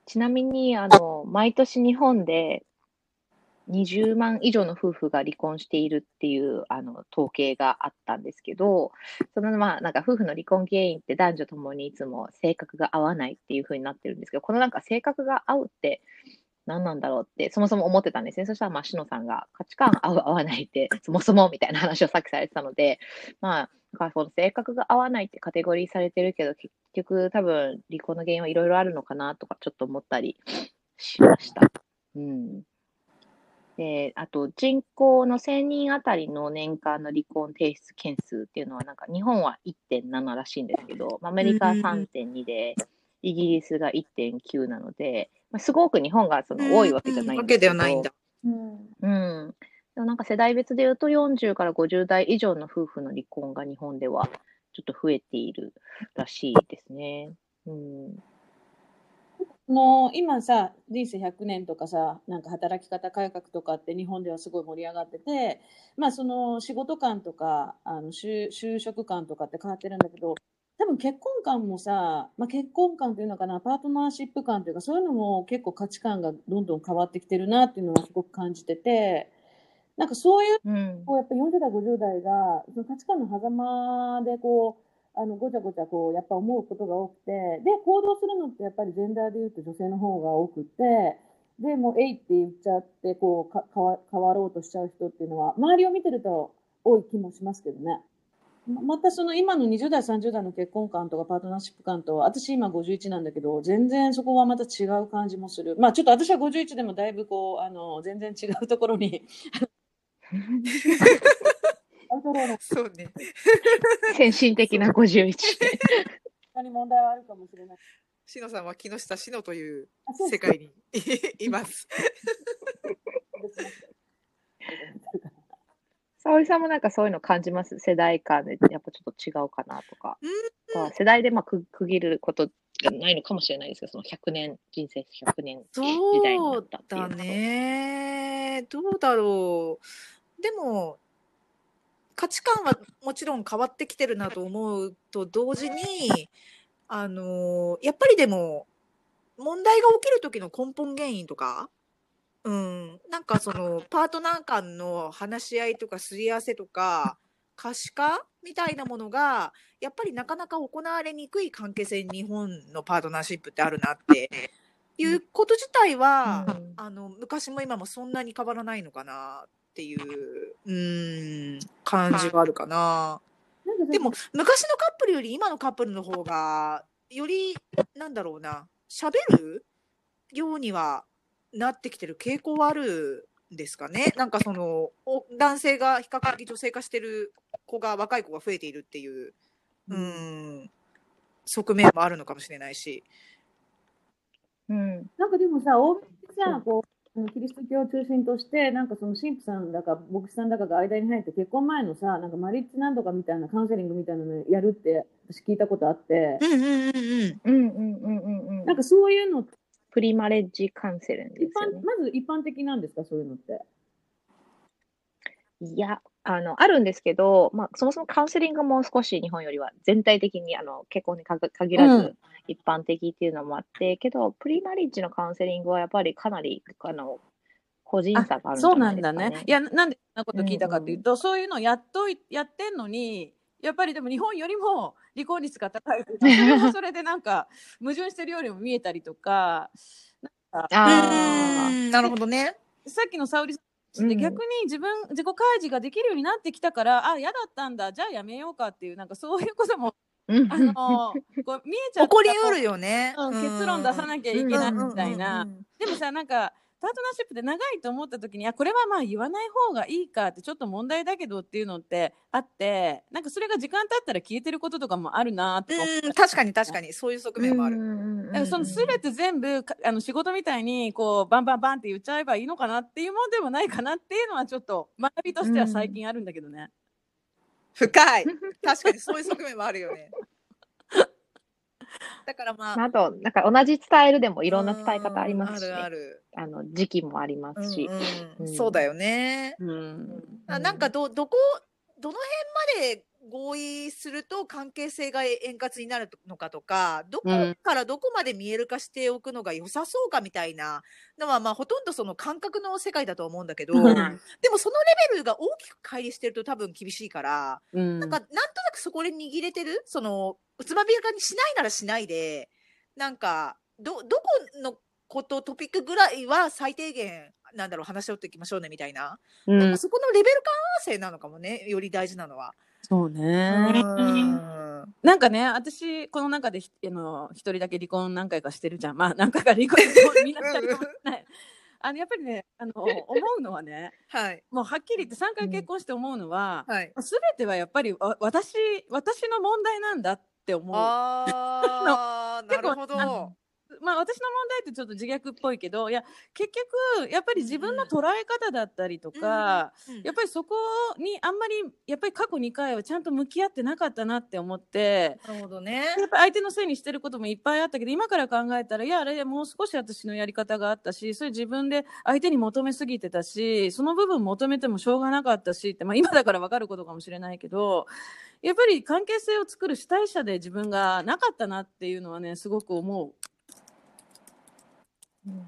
Speaker 2: ちなみに、あの、毎年日本で20万以上の夫婦が離婚しているっていう、あの、統計があったんですけど、その、まあ、なんか夫婦の離婚原因って男女ともにいつも性格が合わないっていう風になってるんですけど、このなんか性格が合うって何なんだろうって、そもそも思ってたんですね。そしたら、まあ、しのさんが価値観合う合わないって、そもそもみたいな話をさっきされてたので、まあ、だからその性格が合わないってカテゴリーされてるけど、結局多分離婚の原因はいろいろあるのかなとかちょっと思ったりしました。うん。で、あと人口の1000人あたりの年間の離婚提出件数っていうのはなんか日本は1.7らしいんですけど、まあアメリカは3.2で、イギリスが1.9なので、まあ、すごく日本がその多いわけじゃないん
Speaker 1: わけ
Speaker 2: ですけど、
Speaker 1: ではないんだ。
Speaker 2: うん。でもなんか世代別で言うと40から50代以上の夫婦の離婚が日本ではちょっと増えているらしいですね。うん。
Speaker 3: の今さ人生100年とかさなんか働き方改革とかって日本ではすごい盛り上がっててまあその仕事観とかあの就就職観とかって変わってるんだけど多分結婚観もさ、まあ、結婚観っていうのかなパートナーシップ観というかそういうのも結構価値観がどんどん変わってきてるなっていうのはすごく感じててなんかそういう
Speaker 2: うん。
Speaker 3: こうやっぱ40代50代がその価値観の狭間でこうあのごちゃごちゃこうやっぱ思うことが多くてで行動するのってやっぱりジェンダーでいうと女性の方が多くてでもう「えい」って言っちゃってこうか変わ変わろうとしちゃう人っていうのは周りを見てると多い気もしますけどね。またその今の20代30代の結婚観とかパートナーシップ観と私今51なんだけど全然そこはまた違う感じもするまあちょっと私は51でもだいぶこうあの全然違うところに アウトローな
Speaker 1: そうね。
Speaker 2: 先進的な51。
Speaker 3: 他に問題はあるかもしれない。
Speaker 1: しのさんは木下しのという世界に います。
Speaker 2: 沙織さんもなんかそういうの感じます？世代間でやっぱちょっと違うかなとか。まあ世代でまあく区切ることじゃないのかもしれないですけど、その100年、人生100年時代にな
Speaker 1: そう
Speaker 2: ったっていうの
Speaker 1: だ
Speaker 2: と。
Speaker 1: ね。どうだろう。でも、価値観はもちろん変わってきてるなと思うと同時に、あの、やっぱりでも、問題が起きる時の根本原因とか、うん、なんかその、パートナー間の話し合いとかすり合わせとか、可視化みたいなものが、やっぱりなかなか行われにくい関係性に日本のパートナーシップってあるなっていうこと自体は、
Speaker 2: うん。
Speaker 1: あの昔も今もそんなに変わらないのかなっていう、うん、感じがあるかな。でも昔のカップルより今のカップルの方がよりなんだろうな喋るようにはなってきてる傾向はあるんですかね。なんかそのお男性が比較的女性化してる子が若い子が増えているっていう、うん、側面もあるのかもしれないし。
Speaker 2: うん。
Speaker 3: なんかでもさ、欧米ってさ、こキリスト教を中心として、なんかその神父さんだか牧師さんだかが間に入って結婚前のさ、なんかマリッジなんとかみたいなカウンセリングみたいなのやるって私聞いたことあって、
Speaker 1: うんうんうんうん。
Speaker 2: うんうんうんうんうん。
Speaker 3: なんかそういうの
Speaker 2: プリマレッジカウンセリングで
Speaker 3: 一般、
Speaker 2: すよね。
Speaker 3: まず一般的なんですか、そういうのって。
Speaker 2: いや、あの、あるんですけど、まあ、そもそもカウンセリングも少し日本よりは全体的に、あの、結婚にか限ら
Speaker 3: うん
Speaker 2: ず一般的っていうのもあって、けど、プリマリッジのカウンセリングはやっぱりかなり、あの、個人差があるんじ
Speaker 3: そう
Speaker 2: ゃな
Speaker 3: んだね。
Speaker 2: ですかね。
Speaker 3: いや、なんでそんなこと聞いたかっていうと、そういうのやっとい、やってんのに、やっぱりでも日本よりも離婚率が高い。それもそれでなんか矛盾してるようにも見えたりとか、なんか
Speaker 2: あ
Speaker 1: うんなるほどね。
Speaker 3: さっきの沙織さんで
Speaker 2: うん
Speaker 3: 逆に自分自己開示ができるようになってきたから、あ嫌だったんだじゃあやめようかっていうなんかそういうことも
Speaker 2: ー
Speaker 3: あのこう見えちゃった
Speaker 1: 起こりうるよね。
Speaker 3: うん結論出さなきゃいけないみたいな。でもさなんかパートナーシップで長いと思った時にあこれはまあ言わない方がいいかってちょっと問題だけどっていうのってあってなんかそれが時間経ったら消えてることとかもあるなって思って
Speaker 1: うん、確かに確かに、そういう側面もある。
Speaker 3: その全て全部かあの仕事みたいにこうバンバンバンって言っちゃえばいいのかなっていうもんでもないかなっていうのはちょっと学びとしては最近あるんだけどね。
Speaker 1: 深い。確かにそういう側面もあるよね。だからまあ、
Speaker 2: あと、なんか同じ伝えるでもいろんな伝え方ありますし、ね、
Speaker 1: うんあるある。
Speaker 2: あの時期もありますし、
Speaker 1: うんうん
Speaker 2: うん
Speaker 1: そうだよね。
Speaker 3: うん
Speaker 1: あなんかど、どこ、どの辺まで合意すると関係性が円滑になるのかとか、どこ
Speaker 3: うん。
Speaker 1: からどこまで見える化しておくのが良さそうかみたいなのは、まあ、ほとんどその感覚の世界だと思うんだけど、
Speaker 3: うん。
Speaker 1: でもそのレベルが大きく乖離してると多分厳しいから、
Speaker 3: うん。
Speaker 1: なんか、なんとなくそこで握れてる？その、うつまびらかにしないならしないで、なんか、ど、どこのこと、トピックぐらいは最低限、なんだろう、話し合っていきましょうね、みたいな。
Speaker 3: うん。
Speaker 1: なんかそこのレベル感合わせなのかもね、より大事なのは。
Speaker 3: そうね。
Speaker 1: うん
Speaker 3: なんかね、私、この中でひあの一人だけ離婚何回かしてるじゃん。まあ、何回か離婚、みんな二人ともない。あの、やっぱりね、あの、思うのはね、
Speaker 1: はい。
Speaker 3: もうはっきり言って3回結婚して思うのは、
Speaker 1: はい。
Speaker 3: すべてはやっぱりわ私、私の問題なんだって思う。
Speaker 1: あー、なるほど。
Speaker 3: もまあ私の問題ってちょっと自虐っぽいけど、いや、結局、やっぱり自分の捉え方だったりとか、
Speaker 1: うん
Speaker 3: やっぱりそこにあんまり、やっぱり過去2回はちゃんと向き合ってなかったなって思って、
Speaker 1: なるほどね。
Speaker 3: やっぱり相手のせいにしてることもいっぱいあったけど、今から考えたら、いや、あれ、もう少し私のやり方があったし、それ自分で相手に求めすぎてたし、その部分求めてもしょうがなかったしって、まあ今だからわかることかもしれないけど、やっぱり関係性を作る主体者で自分がなかったなっていうのはね、すごく思う。
Speaker 2: うん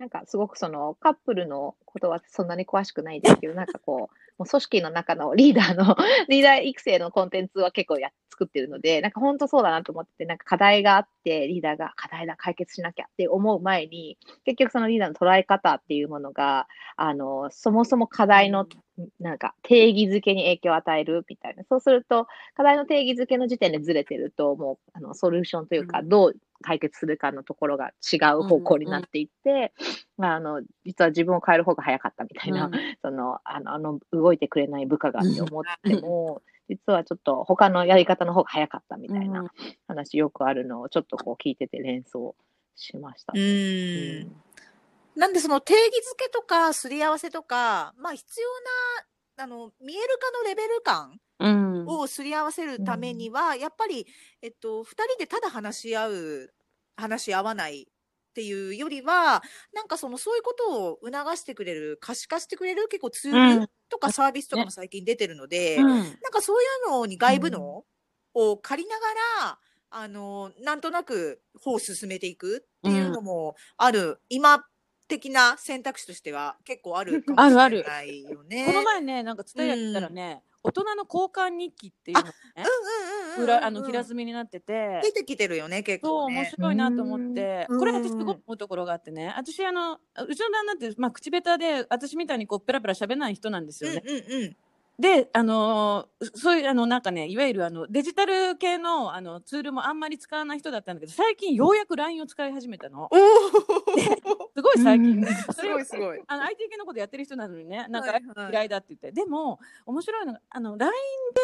Speaker 2: なんかすごくそのカップルのことはそんなに詳しくないですけど、なんかこう、もう組織の中のリーダーの、リーダー育成のコンテンツは結構や作ってるので、なんか本当そうだなと思って、なんか課題があって、リーダーが課題だ、解決しなきゃって思う前に、結局そのリーダーの捉え方っていうものが、あの、そもそも課題の、なんか定義づけに影響を与えるみたいな。そうすると、課題の定義づけの時点でずれてると、もう、あの、ソリューションというか、
Speaker 3: うん
Speaker 2: どう解決するかのところが違う方向になっていって、まあ、あの、実は自分を変える方が早かったみたいな、
Speaker 3: うん。
Speaker 2: その、あの、あの、動いてくれない部下がって思っても、実はちょっと他のやり方の方が早かったみたいな話よくあるのをちょっとこう聞いてて連想しました
Speaker 1: うん。なんでその定義づけとかすり合わせとか、まあ必要な、あの、見える化のレベル感
Speaker 3: うん。
Speaker 1: をすり合わせるためには、やっぱり、えっと、二人でただ話し合う、話し合わないっていうよりは、なんかその、そういうことを促してくれる、可視化してくれる結構ツールとかサービスとかも最近出てるので、
Speaker 3: うん。
Speaker 1: なんかそういうのに外部のを借りながら、あの、なんとなく方を進めていくっていうのもある、今的な選択肢としては結構あるかもしれないよね。
Speaker 3: この前ね、なんか伝えやったらね、大人の交換日記っていうのがね、
Speaker 1: うんうんうんうん、
Speaker 3: 裏あの平積みになってて、
Speaker 1: 出てきてるよね、結構ね。
Speaker 3: 面白いなと思って、
Speaker 1: うん
Speaker 3: これ私すごく思うところがあってね、私あの、うちの旦那って、まあ、口下手で、私みたいにこう、ペラペラ喋らない人なんです
Speaker 1: うん
Speaker 3: よね。
Speaker 1: うんうん。
Speaker 3: で、あのーそういう、あの、なんかね、いわゆるあの、デジタル系の、あの、ツールもあんまり使わない人だったんだけど、最近ようやく LINE を使い始めたの。すごい最近。
Speaker 1: すごいすごい。
Speaker 3: あの、IT 系のことやってる人なのにね、なんか
Speaker 1: はいはい
Speaker 3: 嫌いだって言って。でも、面白いのが、あの、LINE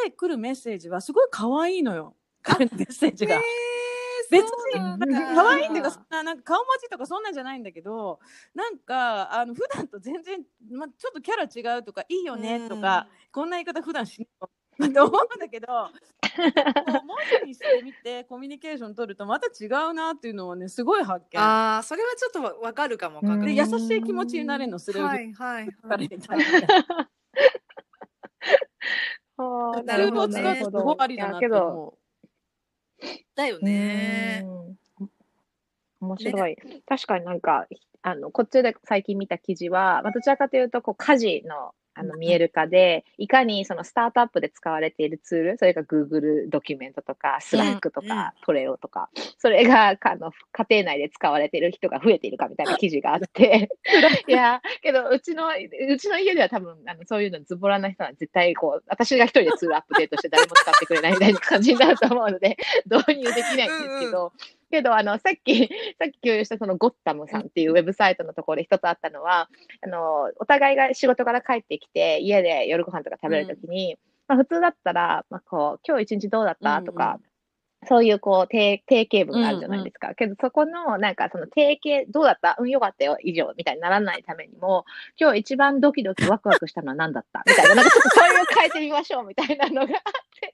Speaker 3: で来るメッセージはすごい可愛いのよ。彼のメッセージが。別に、なんか可愛いっていうか、そんななんか顔文字とかそんなんじゃないんだけど、なんか、あの、普段と全然、ま、ちょっとキャラ違うとか、いいよねとか、こんな言い方普段しないと思うんだけど、文字にしてみてコミュニケーション取るとまた違うなっていうのはね、すごい発見。
Speaker 1: ああ、それはちょっとわわかるかも。
Speaker 2: うん
Speaker 3: で、
Speaker 1: 確認
Speaker 3: 優しい気持ちになれるの、それを
Speaker 1: はいはい
Speaker 3: た
Speaker 1: はい
Speaker 3: りみたい な。
Speaker 2: るほど、
Speaker 3: を使うとす
Speaker 2: なるほど。
Speaker 3: ごいありだなと思う。
Speaker 1: だよね。
Speaker 2: 面白い。確かになんか、あの、こっちで最近見た記事は、まあ、どちらかというと、こう、家事の、あの、見える化で、いかにそのスタートアップで使われているツール、それが Google ドキュメントとか、Slack とか、トレオとか、それが、あの、家庭内で使われている人が増えているかみたいな記事があって、いや、けど、うちの、うちの家では多分、あの、そういうのズボラな人は絶対、こう、私が一人でツールアップデートして誰も使ってくれないみたいな感じになると思うので、導入できないんですけど、けど、あの、さっき、さっき共有したそのゴッタムさんっていうウェブサイトのところで一つあったのは、あの、お互いが仕事から帰ってきて、家で夜ご飯とか食べるときに、まあ普通だったら、まあこう、今日一日どうだった？とか、そういうこう定、定型文があるじゃないですか。けど、そこの、なんかその定型、どうだった？うん、よかったよ、以上、みたいにならないためにも、今日一番ドキドキワクワクしたのは何だった？みたいな、なんかちょっとそれを変えてみましょう、みたいなのがあって、で、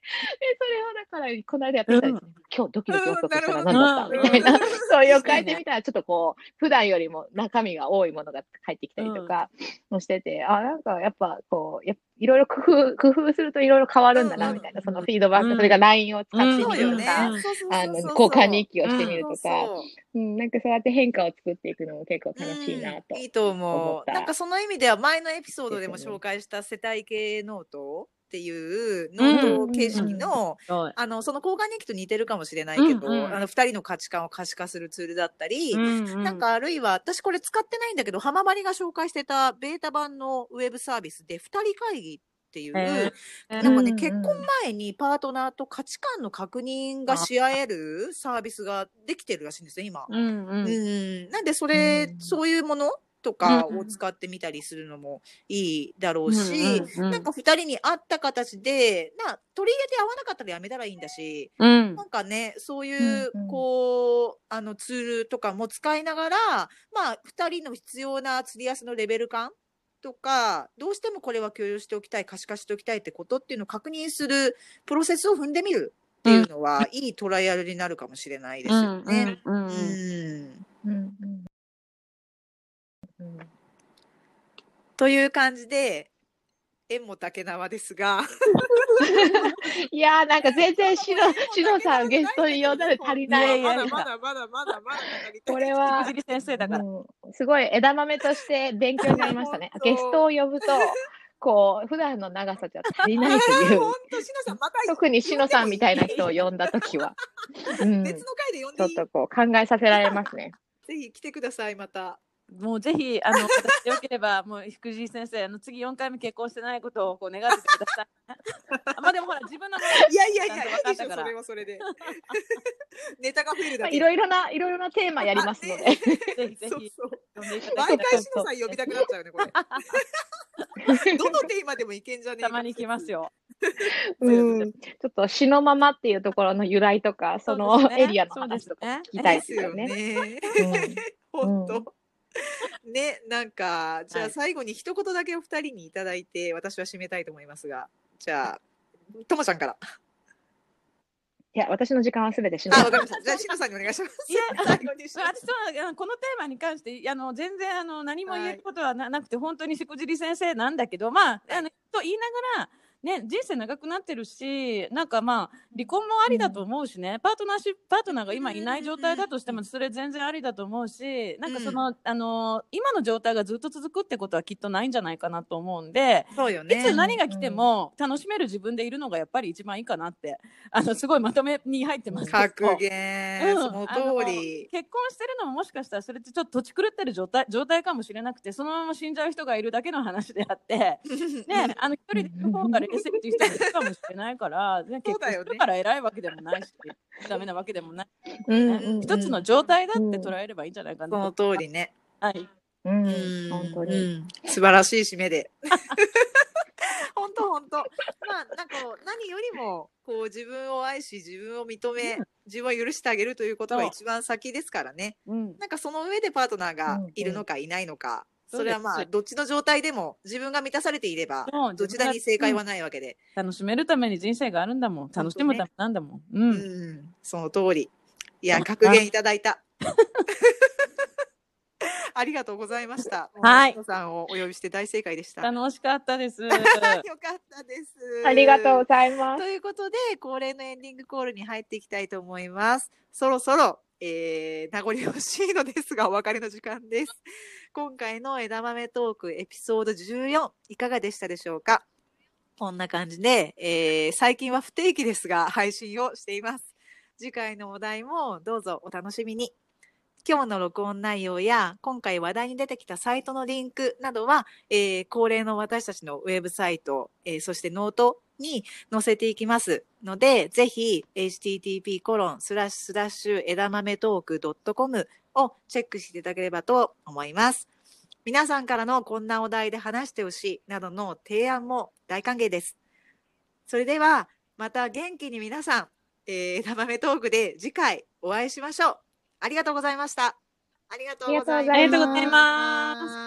Speaker 2: それをだから、この間やってきたんですね。今日ドキドキワクワクしたのは何だった？
Speaker 3: うん
Speaker 2: みたいな、
Speaker 3: うん。
Speaker 2: そういうを変えてみたら、ちょっとこう、普段よりも中身が多いものが返ってきたりとかもしてて、あ、なんかやっぱこう、やいろいろ工夫、工夫するといろいろ変わるんだな、みたいな、そのフィードバック、
Speaker 3: うん。
Speaker 2: それが LINE を使ってみるとか、。あの、交換日記をしてみるとか、
Speaker 1: そう。
Speaker 2: ん、なんかそうやって変化を作っていくのも結構楽しいなと
Speaker 1: うん。いいと
Speaker 2: 思
Speaker 1: う。なんかその意味では前のエピソードでも紹介した世帯系ノートっていうノート形式の、
Speaker 3: はい。
Speaker 1: あの、その交換日記と似てるかもしれないけど、
Speaker 3: うんうん。
Speaker 1: あの、二人の価値観を可視化するツールだったり、
Speaker 3: うん
Speaker 1: なんかあるいは、私これ使ってないんだけど、浜張りが紹介してたベータ版のウェブサービスで、二人会議っていう、
Speaker 3: へー。
Speaker 1: なんかね、
Speaker 2: うん。
Speaker 1: 結婚前にパートナーと価値観の確認がし合えるサービスができてるらしいんですよ、今。
Speaker 3: うんうん。
Speaker 1: うん、なんでそれ、
Speaker 2: うん。
Speaker 1: そういうものとかを使ってみたりするのもいいだろうし、
Speaker 3: うん。うんうん。
Speaker 1: なんか2人に合った形でな取り入れて合わなかったらやめたらいいんだし、
Speaker 3: うん。
Speaker 1: なんかねそういう、
Speaker 2: うんうん。
Speaker 1: こうあのツールとかも使いながらまあ2人の必要な釣りやすのレベル感とかどうしてもこれは共有しておきたい可視化しておきたいってことっていうのを確認するプロセスを踏んでみるっていうのは、いいトライアルになるかもしれないですよね。
Speaker 3: うんうんうん。
Speaker 1: うんという感じで縁も竹縄ですが。
Speaker 2: いやーなんか全然しの しのさんゲストに呼んだら足りない
Speaker 1: まだまだまだまだまだ
Speaker 2: これは
Speaker 3: 先生だから。
Speaker 2: うんすごい枝豆として勉強になりましたね。ゲストを呼ぶと、こう、普段の長さじゃ足りないという。
Speaker 1: 本、当しのさんまた
Speaker 2: 特にしのさんみたいな人を呼んだときは、うん、ち
Speaker 1: 別の回で呼ん
Speaker 2: ょ
Speaker 1: でいい？
Speaker 2: っとこう考えさせられますね。
Speaker 1: ぜひ来てくださいまた。
Speaker 3: もうぜひあの私でよければもう福地先生あの次4回目結婚してないことをこう願っててください。あまあでもほら自分の
Speaker 1: いやいやいや、いいでしそれはそれで。ネタが増えるだけ。
Speaker 2: まあいろいろな、いろいろなテーマやりますので。
Speaker 3: ぜひぜひ
Speaker 1: 毎回しのさん呼びたくなっちゃうね、これ。どのテーマでもいけんじゃねえか
Speaker 3: たまに来ます。よ。
Speaker 2: うん、ちょっと詩のままっていうところの由来とか、そのエリアの話とか聞きたい
Speaker 1: で
Speaker 2: すすよね。
Speaker 1: 本当。ね、なんか、じゃ
Speaker 3: はい
Speaker 1: あ最後に一言だけお二人にいただいて、私は締めたいと思いますが、じゃあ、ともちゃんから。
Speaker 2: いや、私の時間はすべてしの
Speaker 1: あ、わかりました。じゃあ、しのさんにお願いします。
Speaker 3: いや
Speaker 1: 最後に
Speaker 3: 私はこのテーマに関してあの全然あの何も言えることはな,、なくて本当にしくじり先生なんだけどまああのと言いながら。ね、人生長くなってるしなんかまあ離婚もありだと思うしね、パートナーシップパートナーが今いない状態だとしてもそれ全然ありだと思うしなんかその、あの今の状態がずっと続くってことはきっとないんじゃないかなと思うんで、い
Speaker 1: そうよね。
Speaker 3: つ何が来ても楽しめる自分でいるのがやっぱり一番いいかなってあのすごいまとめに入ってます。
Speaker 1: 格言、
Speaker 3: うん。
Speaker 1: その通り。
Speaker 3: 結婚してるのももしかしたらそれってちょっと土地狂ってる状態状態かもしれなくてそのまま死んじゃう人がいるだけの話であって、ね、あの一人で方が冷静っていう人もいるかもしれないから、ね、結婚するから偉いわけでもないしダメなわけでもない、
Speaker 2: うん
Speaker 3: ね
Speaker 2: うんうん
Speaker 3: 一つの状態だって捉えればいいんじゃないか
Speaker 1: そ
Speaker 3: な
Speaker 1: の通りね。
Speaker 3: はい、
Speaker 2: うん
Speaker 1: うん
Speaker 2: 本当に。
Speaker 1: うん素晴らしい締めで。本当本当。まあなんか何よりもこう自分を愛し自分を認め、自分を許してあげるということが
Speaker 3: そう
Speaker 1: 一番先ですからね。
Speaker 3: うん、
Speaker 1: なんかその上でパートナーがいるのかいないのか、
Speaker 3: うん
Speaker 1: それはまあどっちの状態でも自分が満たされていればどちらに正解はないわけで。
Speaker 3: 楽しめるために人生があるんだもん楽しむためなんだもん、うん
Speaker 1: うん、その通り。いや格言いただいた。ありがとうございました。
Speaker 3: はい
Speaker 1: さんをお呼びして大正解でした。
Speaker 3: 楽しかったです
Speaker 1: よかったです。
Speaker 2: ありがとうございます
Speaker 1: と。いうことで、恒例のエンディングコールに入っていきたいと思います。そろそろ、えー、名残惜しいのですが、お別れの時間です。今回の枝豆トークエピソード14、いかがでしたでしょうか？こんな感じで、えー、最近は不定期ですが、配信をしています。次回のお題もどうぞお楽しみに。今日の録音内容や今回話題に出てきたサイトのリンクなどは、えー恒例の私たちのウェブサイト、えーそしてノートに載せていきますので、ぜひ http コロンスラッシュスラッシュ枝豆トーク .com をチェックしていただければと思います。皆さんからのこんなお題で話してほしいなどの提案も大歓迎です。それではまた元気に皆さん、えー枝豆トークで次回お会いしましょう。ありがとうございました。ありがとうございます。
Speaker 2: ありがとう
Speaker 3: ございます